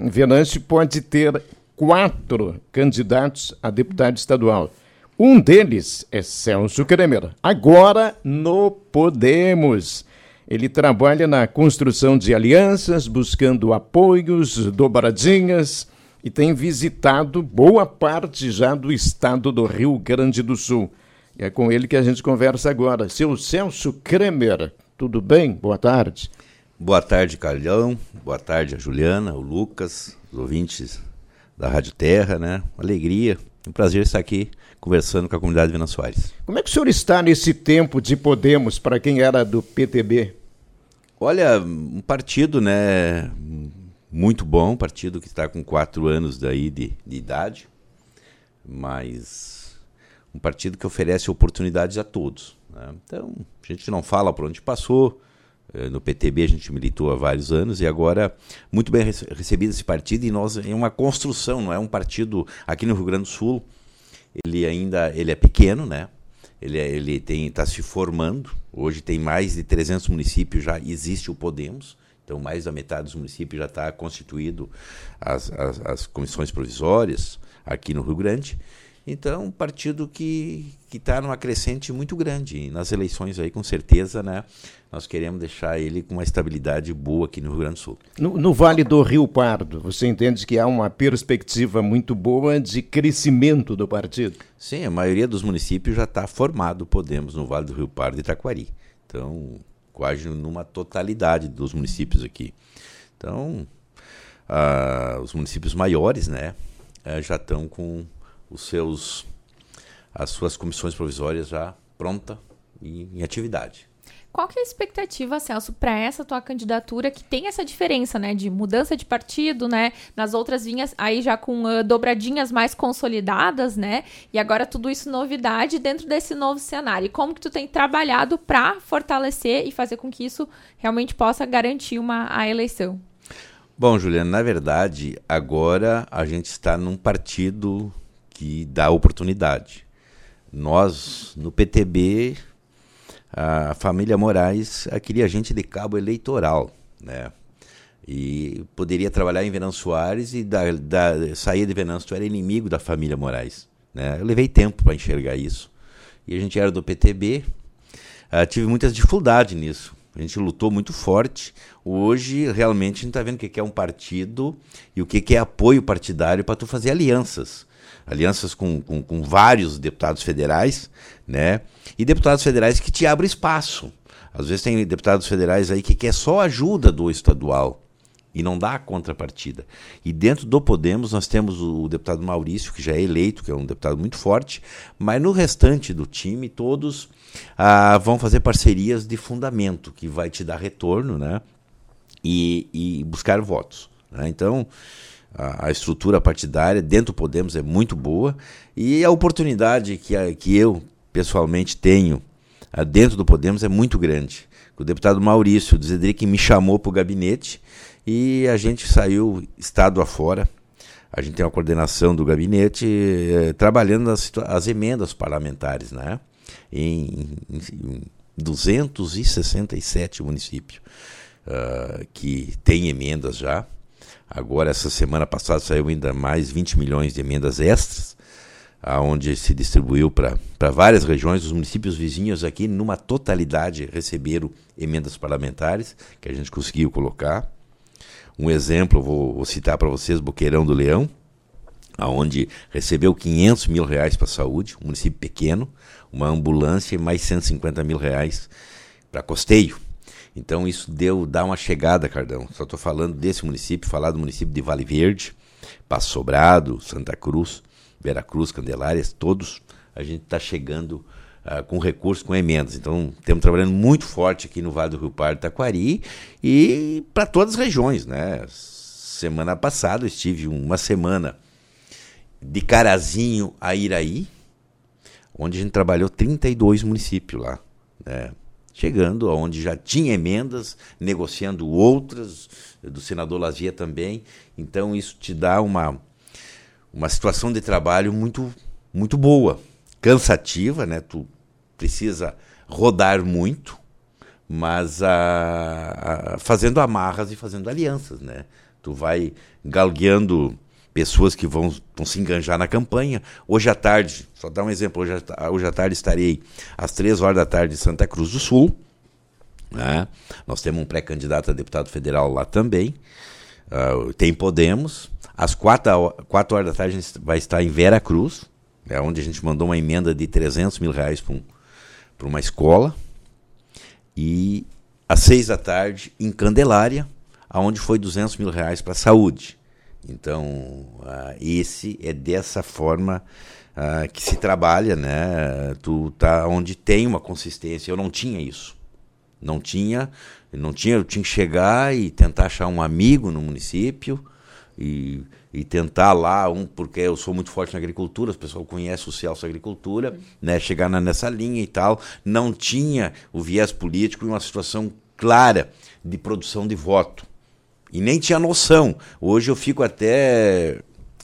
Venâncio pode ter quatro candidatos a deputado estadual. Um deles é Celso Kremer, agora no Podemos. Ele trabalha na construção de alianças, buscando apoios, dobradinhas e tem visitado boa parte já do estado do Rio Grande do Sul. E é com ele que a gente conversa agora. Seu Celso Kremer, tudo bem? Boa tarde. Boa tarde, Carlão. Boa tarde a Juliana, o Lucas, os ouvintes da Rádio Terra, né? Alegria, um prazer estar aqui conversando com a comunidade Vina Soares. Como é que o senhor está nesse tempo de Podemos para quem era do PTB? Olha, um partido, né, muito bom, um partido que está com quatro anos daí de, de idade, mas um partido que oferece oportunidades a todos. Né? Então, a gente não fala por onde passou, no PTB a gente militou há vários anos e agora muito bem recebido esse partido e nós é uma construção, não é um partido aqui no Rio Grande do Sul. Ele ainda ele é pequeno, né? Ele é, ele tem está se formando. Hoje tem mais de 300 municípios já existe o Podemos. Então mais da metade dos municípios já está constituído as, as, as comissões provisórias aqui no Rio Grande. Então, um partido que está numa crescente muito grande. E nas eleições aí, com certeza, né, nós queremos deixar ele com uma estabilidade boa aqui no Rio Grande do Sul. No, no Vale do Rio Pardo, você entende que há uma perspectiva muito boa de crescimento do partido? Sim, a maioria dos municípios já está formado, Podemos, no Vale do Rio Pardo e Itaquari. Então, quase numa totalidade dos municípios aqui. Então, ah, os municípios maiores, né, eh, já estão com os seus as suas comissões provisórias já pronta e em atividade. Qual que é a expectativa, Celso, para essa tua candidatura que tem essa diferença, né, de mudança de partido, né, nas outras vinhas aí já com uh, dobradinhas mais consolidadas, né, e agora tudo isso novidade dentro desse novo cenário. E como que tu tem trabalhado para fortalecer e fazer com que isso realmente possa garantir uma a eleição? Bom, Juliana, na verdade, agora a gente está num partido que dá oportunidade. Nós, no PTB, a família Moraes queria gente de cabo eleitoral, né? E poderia trabalhar em Venâncio Soares e da, da, sair de Venâncio, era inimigo da família Moraes. Né? Eu levei tempo para enxergar isso. E a gente era do PTB, uh, ah, tive muitas dificuldades nisso. A gente lutou muito forte. Hoje, realmente, a gente está vendo o que é um partido e o que é apoio partidário para tu fazer alianças alianças com, com, com, vários deputados federais, né? E deputados federais que te abrem espaço. Às vezes tem deputados federais aí que quer só ajuda do estadual e não dá a contrapartida. E dentro do Podemos nós temos o deputado Maurício, que já é eleito, que é um deputado muito forte, mas no restante do time todos ah, vão fazer parcerias de fundamento, que vai te dar retorno, né? E, e buscar votos. Né? Então, a, estrutura partidária dentro do Podemos é muito boa e a oportunidade que, que eu pessoalmente tenho a, dentro do Podemos é muito grande. O deputado Maurício Zedric me chamou para o gabinete e a gente saiu estado afora. A gente tem uma coordenação do gabinete eh, trabalhando as, as, emendas parlamentares, né? Em, em, em 267 municípios uh, que tem emendas já. Agora, essa semana passada, saiu ainda mais 20 milhões de emendas extras, aonde se distribuiu para várias regiões. Os municípios vizinhos aqui, numa totalidade, receberam emendas parlamentares, que a gente conseguiu colocar. Um exemplo, vou, vou citar para vocês, Boqueirão do Leão, aonde recebeu 500 mil reais para saúde, um município pequeno, uma ambulância e mais 150 mil reais para costeio. Então isso deu dá uma chegada, Cardão. Só estou falando desse município, falar do município de Vale Verde, Passo Sobrado, Santa Cruz, Vera Cruz, Candelárias, todos a gente está chegando uh, com recursos, com emendas. Então estamos trabalhando muito forte aqui no Vale do Rio Pardo, Taquari e para todas as regiões, né? Semana passada eu estive uma semana de Carazinho a Iraí, onde a gente trabalhou 32 municípios lá, né? Chegando aonde já tinha emendas, negociando outras, do senador Lazia também. Então isso te dá uma, uma situação de trabalho muito, muito boa, cansativa, né? Tu precisa rodar muito, mas a, a, fazendo amarras e fazendo alianças, né? tu vai galgueando pessoas que vão, vão se enganjar na campanha. Hoje à tarde, só dar um exemplo, hoje, hoje à tarde estarei às três horas da tarde em Santa Cruz do Sul. Né? Nós temos um pré-candidato a deputado federal lá também. Uh, tem Podemos. Às quatro, quatro horas da tarde a gente vai estar em Vera Cruz, é onde a gente mandou uma emenda de 300 mil reais para um, uma escola. E às seis da tarde em Candelária, aonde foi 200 mil reais para a saúde. Então, uh, esse é dessa forma uh, que se trabalha, né? Tu tá onde tem uma consistência. Eu não tinha isso. Não tinha, não tinha, eu tinha que chegar e tentar achar um amigo no município e, e tentar lá, um, porque eu sou muito forte na agricultura, as pessoas conhecem o Celso Agricultura, né? Chegar na, nessa linha e tal. Não tinha o viés político em uma situação clara de produção de voto e nem tinha noção. Hoje eu fico até,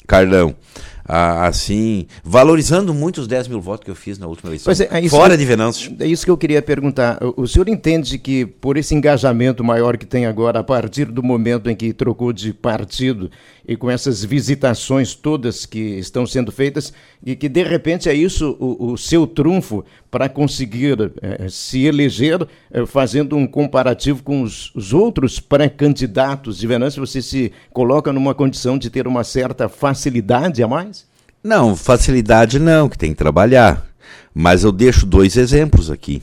Carlão, assim, valorizando muito os 10 mil votos que eu fiz na última eleição. É, é fora de Venâncio. É isso que eu queria perguntar. O senhor entende que, por esse engajamento maior que tem agora, a partir do momento em que trocou de partido e com essas visitações todas que estão sendo feitas, e que de repente é isso o, o seu trunfo para conseguir é, se eleger, é, fazendo um comparativo com os, os outros pré-candidatos de Venâncio, você se coloca numa condição de ter uma certa facilidade a mais? Não, facilidade não, que tem que trabalhar. Mas eu deixo dois exemplos aqui.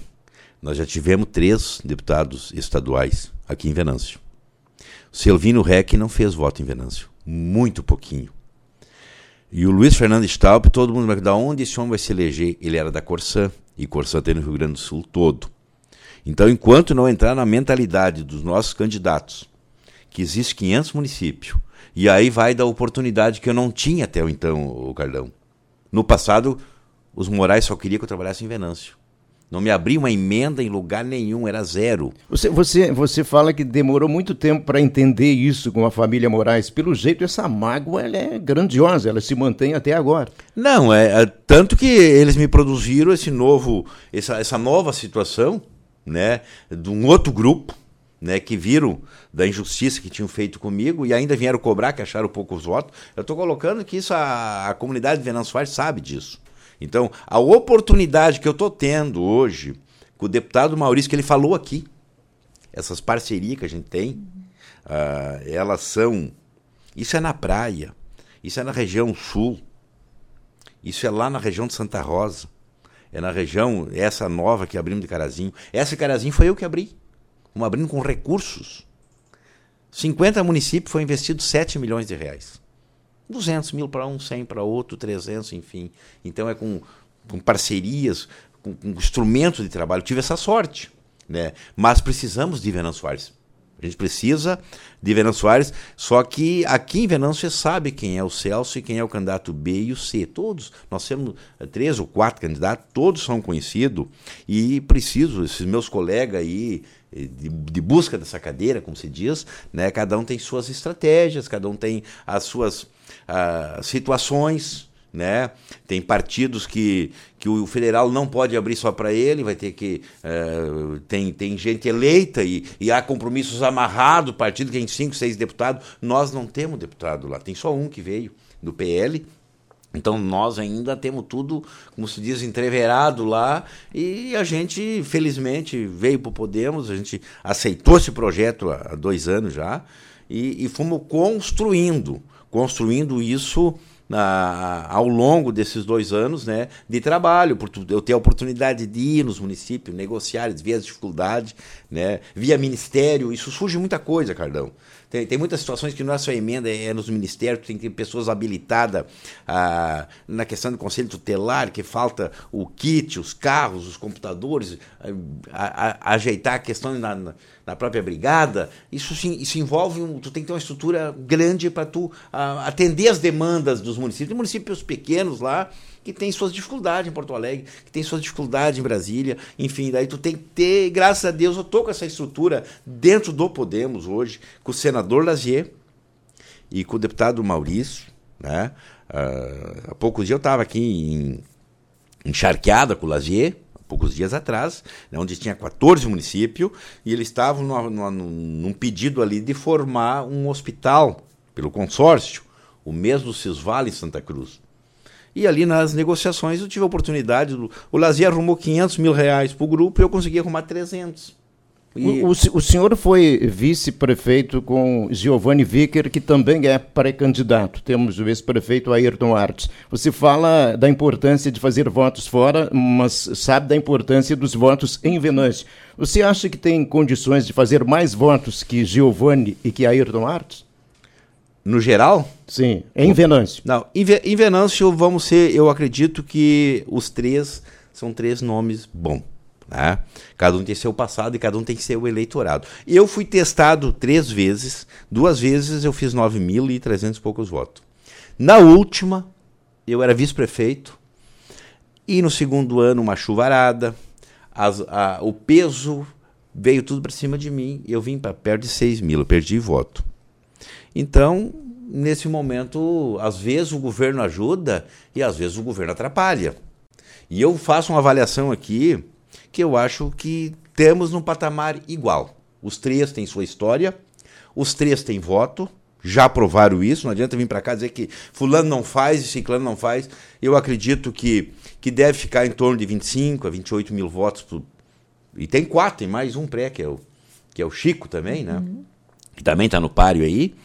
Nós já tivemos três deputados estaduais aqui em Venâncio. O Silvino Reck não fez voto em Venâncio muito pouquinho. E o Luiz Fernando Staub, todo mundo vai da onde esse homem vai se eleger? Ele era da Corsã, e Corsã tem no Rio Grande do Sul todo. Então, enquanto não entrar na mentalidade dos nossos candidatos, que existe 500 municípios, e aí vai da oportunidade que eu não tinha até então, o Carlão. No passado, os Morais só queriam que eu trabalhasse em Venâncio. Não me abri uma emenda em lugar nenhum, era zero. Você, você, você fala que demorou muito tempo para entender isso com a família Moraes. Pelo jeito, essa mágoa ela é grandiosa, ela se mantém até agora. Não, é, é tanto que eles me produziram esse novo, essa, essa nova situação, né, de um outro grupo, né, que viram da injustiça que tinham feito comigo e ainda vieram cobrar, que acharam poucos votos. Eu estou colocando que isso a, a comunidade de Venâncio Soares sabe disso. Então, a oportunidade que eu estou tendo hoje com o deputado Maurício, que ele falou aqui, essas parcerias que a gente tem, uh, elas são. Isso é na praia, isso é na região sul, isso é lá na região de Santa Rosa, é na região, essa nova que abrimos de Carazinho. Essa Carazinho foi eu que abri, uma abrindo com recursos. 50 municípios foi investido 7 milhões de reais. 200 mil para um, 100 para outro, 300, enfim. Então é com, com parcerias, com, com instrumentos de trabalho. Tive essa sorte. Né? Mas precisamos de Venâncio Soares. A gente precisa de Venâncio Soares, só que aqui em Venâncio você sabe quem é o Celso e quem é o candidato B e o C. Todos, nós temos eh, três ou quatro candidatos, todos são conhecidos e preciso, esses meus colegas aí, eh, de, de, busca dessa cadeira, como se diz, né? cada um tem suas estratégias, cada um tem as suas uh, situações. Né? Tem partidos que, que o federal não pode abrir só para ele, vai ter que. Uh, tem, tem gente eleita e, e há compromissos amarrados, partido que tem cinco, seis deputados. Nós não temos deputado lá, tem só um que veio do PL. Então nós ainda temos tudo, como se diz, entreverado lá e a gente, felizmente, veio para o Podemos, a gente aceitou esse projeto há dois anos já e, e fomos construindo construindo isso ah, ao longo desses dois anos né, de trabalho, por eu ter a oportunidade de ir nos municípios, negociar, ver as dificuldades, né, via ministério, isso surge muita coisa, Cardão. Tem, tem muitas situações que não é só emenda, é, nos ministérios, tem que ter pessoas habilitadas ah, na questão do conselho tutelar, que falta o kit, os carros, os computadores, a, a, a ajeitar a questão na, na, própria brigada. Isso, isso envolve, um, tu tem que ter uma estrutura grande para tu ah, atender as demandas dos municípios. Tem municípios pequenos lá, que tem suas dificuldades em Porto Alegre, que tem suas dificuldades em Brasília, enfim, daí tu tem que ter, graças a Deus, eu tô com essa estrutura dentro do Podemos hoje, com o senador Lazier e com o deputado Maurício, né? Uh, há poucos dias eu estava aqui em, encharqueada com o Lazier, poucos dias atrás, né, onde tinha 14 municípios, e eles estavam num pedido ali de formar um hospital pelo consórcio, o mesmo Cisvale Santa Cruz. E ali nas negociações eu tive a oportunidade, o Lazier arrumou 500 mil reais para o grupo e eu consegui arrumar 300. E... O, o, o, senhor foi vice-prefeito com Giovanni Vicker, que também é pré-candidato. Temos o ex-prefeito Ayrton Artes. Você fala da importância de fazer votos fora, mas sabe da importância dos votos em Venâncio. Você acha que tem condições de fazer mais votos que Giovanni e que Ayrton Artes? No geral? Sim, em Venâncio. Não, em, em Venâncio vamos ser, eu acredito que os três são três nomes bons. Né? Cada um tem seu passado e cada um tem seu eleitorado. Eu fui testado três vezes, duas vezes eu fiz 9.300 e poucos votos. Na última, eu era vice-prefeito e no segundo ano uma chuvarada, as, a, o peso veio tudo para cima de mim eu vim para perto de 6 mil, eu perdi voto. Então, nesse momento, às vezes o governo ajuda e às vezes o governo atrapalha. E eu faço uma avaliação aqui que eu acho que temos num patamar igual. Os três têm sua história, os três têm voto, já provaram isso, não adianta vir para cá dizer que fulano não faz e ciclano não faz. Eu acredito que, que deve ficar em torno de 25 a 28 mil votos. Por... E tem quatro, tem mais um pré, que é o, que é o Chico também, né? Uhum. Que também está no páreo aí.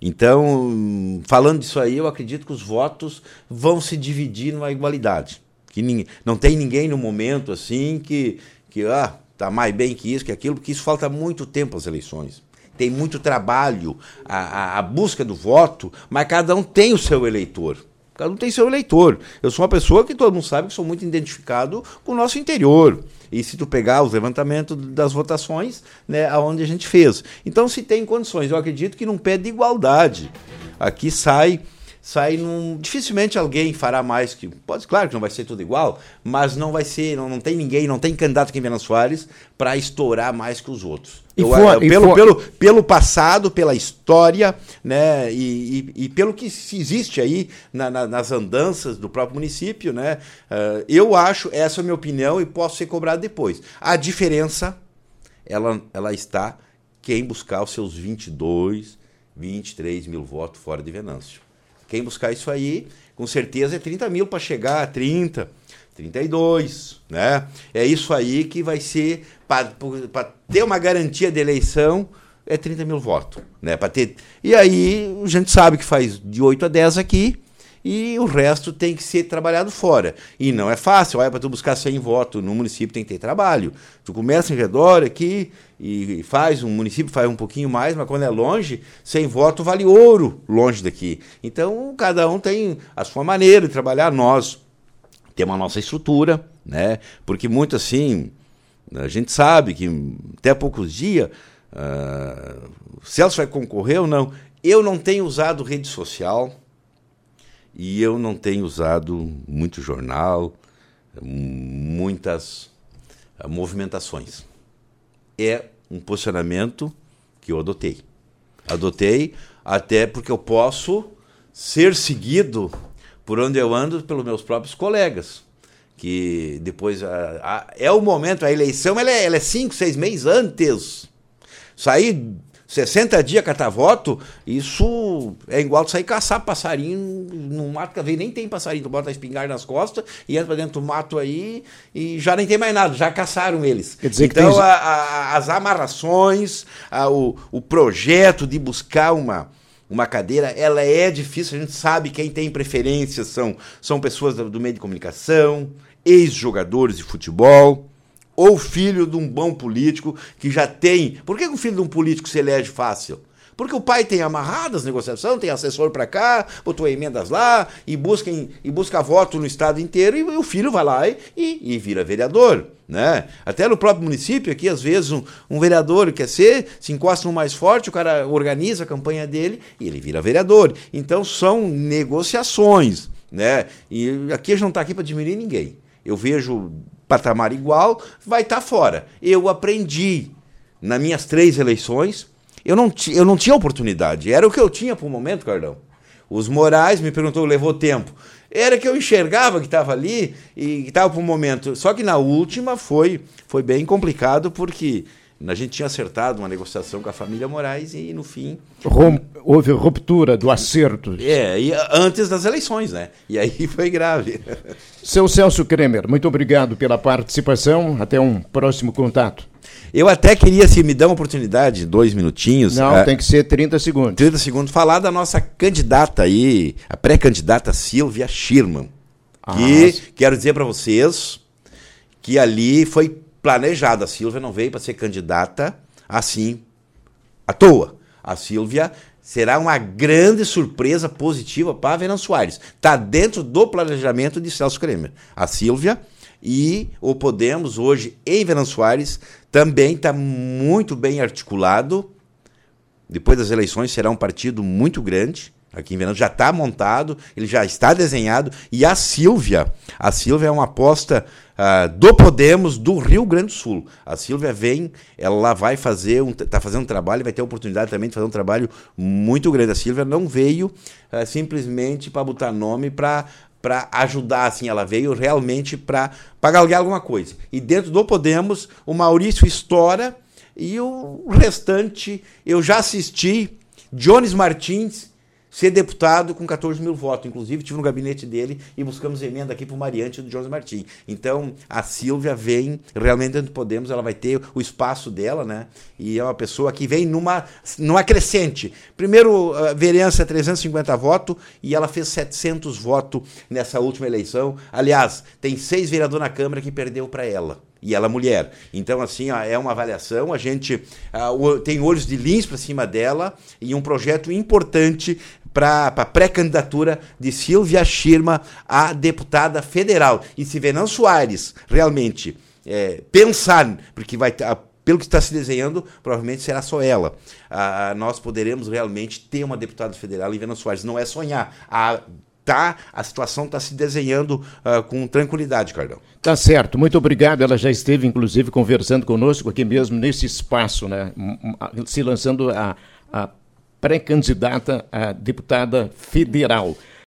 Então, falando disso aí, eu acredito que os votos vão se dividir numa igualdade que não tem ninguém no momento assim que, que ah, tá mais bem que isso, que aquilo, porque isso falta muito tempo às eleições. Tem muito trabalho, a, a, a busca do voto, mas cada um tem o seu eleitor. Cada um tem seu eleitor. Eu sou uma pessoa que todo mundo sabe que sou muito identificado com o nosso interior. E se tu pegar os levantamentos das votações, né, aonde a gente fez. Então, se tem condições, eu acredito que num pé de igualdade. Aqui sai sai num. Dificilmente alguém fará mais que. Pode, claro que não vai ser tudo igual, mas não vai ser. Não, não tem ninguém, não tem candidato aqui em Venâncio Soares para estourar mais que os outros. Eu, for, eu, pelo, for... pelo, pelo passado, pela história, né? E, e, e pelo que existe aí na, na, nas andanças do próprio município, né? Uh, eu acho, essa é a minha opinião, e posso ser cobrado depois. A diferença, ela, ela está quem buscar os seus 22, 23 mil votos fora de Venâncio. Quem buscar isso aí, com certeza é 30 mil para chegar a 30, 32, né? É isso aí que vai ser, para ter uma garantia de eleição, é 30 mil votos, né? Ter... E aí a gente sabe que faz de 8 a 10 aqui, e o resto tem que ser trabalhado fora. E não é fácil, olha, para tu buscar 100 votos no município tem que ter trabalho. Tu começa em redor aqui e faz, um município faz um pouquinho mais, mas quando é longe, 100 votos vale ouro longe daqui. Então, cada um tem a sua maneira de trabalhar. Nós temos a nossa estrutura, né? Porque muito assim, a gente sabe que até poucos dias, uh, o Celso vai concorrer ou não. Eu não tenho usado rede social, e eu não tenho usado muito jornal, muitas eh, movimentações. É um posicionamento que eu adotei. Adotei até porque eu posso ser seguido por onde eu ando pelos meus próprios colegas. Que depois a, a, é o momento, a eleição ela é, ela é cinco, seis meses antes. Sair 60 dias catar voto, isso é igual sair caçar passarinho no mato, que às vezes nem tem passarinho, tu bota a espingarda nas costas e entra pra dentro do mato aí e já nem tem mais nada, já caçaram eles. Quer dizer então, que tem... a, a, as amarrações, a, o, o projeto de buscar uma uma cadeira, ela é difícil, a gente sabe quem tem preferência são, são pessoas do, do meio de comunicação, ex-jogadores de futebol, ou filho de um bom político que já tem. Por que o filho de um político se elege fácil? Porque o pai tem amarradas negociação, tem assessor para cá, botou emendas lá e busca, e busca voto no estado inteiro e, o filho vai lá e, e, e, vira vereador. Né? Até no próprio município aqui, às vezes, um, um vereador quer ser, se encosta no mais forte, o cara organiza a campanha dele e ele vira vereador. Então são negociações. Né? E aqui a gente não está aqui para diminuir ninguém. Eu vejo patamar igual, vai estar tá fora. Eu aprendi nas minhas três eleições, eu não, eu não tinha oportunidade, era o que eu tinha para o momento, Cardão. Os Moraes me perguntou, levou tempo. Era que eu enxergava que estava ali e estava para o momento. Só que na última foi, foi bem complicado porque A gente tinha acertado uma negociação com a família Moraes e, no fim. Rom houve ruptura do acerto. É, e antes das eleições, né? E aí foi grave. Seu Celso Kremer, muito obrigado pela participação. Até um próximo contato. Eu até queria, se me dá uma oportunidade, dois minutinhos. Não, a... tem que ser 30 segundos. 30 segundos, falar da nossa candidata aí, a pré-candidata Silvia Schirman. Ah, que quero dizer para vocês que ali foi planejada. A Silvia não veio para ser candidata assim, à toa. A Silvia será uma grande surpresa positiva para Venan Soares. Está dentro do planejamento de Celso Kremer. A Silvia e o Podemos, hoje em Venan Soares, também está muito bem articulado. Depois das eleições será um partido muito grande aqui em Venâncio já está montado, ele já está desenhado e a Silvia, a Silvia é uma aposta uh, do Podemos do Rio Grande do Sul. A Silvia vem, ela vai fazer um, está fazendo um trabalho, vai ter a oportunidade também de fazer um trabalho muito grande. A Silvia não veio uh, simplesmente para botar nome para para ajudar, assim, ela veio realmente para galgar alguma coisa. E dentro do Podemos, o Maurício estoura e o restante eu já assisti. Jones Martins ser deputado com 14 mil votos. Inclusive, tive no gabinete dele e buscamos emenda aqui para o Mariante do José Martins. Então, a Silvia vem realmente dentro do Podemos, ela vai ter o espaço dela, né? E é uma pessoa que vem numa, numa crescente. Primeiro, a vereança é 350 votos e ela fez 700 votos nessa última eleição. Aliás, tem seis vereadores na Câmara que perdeu para ela e ela é mulher. Então, assim, é uma avaliação. A gente uh, tem olhos de lins para cima dela e um projeto importante para a pré-candidatura de Silvia Schirma a deputada federal. E se Venan Soares realmente é, pensar, porque vai pelo que está se desenhando, provavelmente será só ela. Ah, nós poderemos realmente ter uma deputada federal em Venan Soares. Não é sonhar. Tá, a situação está se desenhando uh, com tranquilidade, Cardão. Tá certo, muito obrigado. Ela já esteve, inclusive, conversando conosco aqui mesmo nesse espaço, né? Se lançando a, a pré-candidata a deputada federal.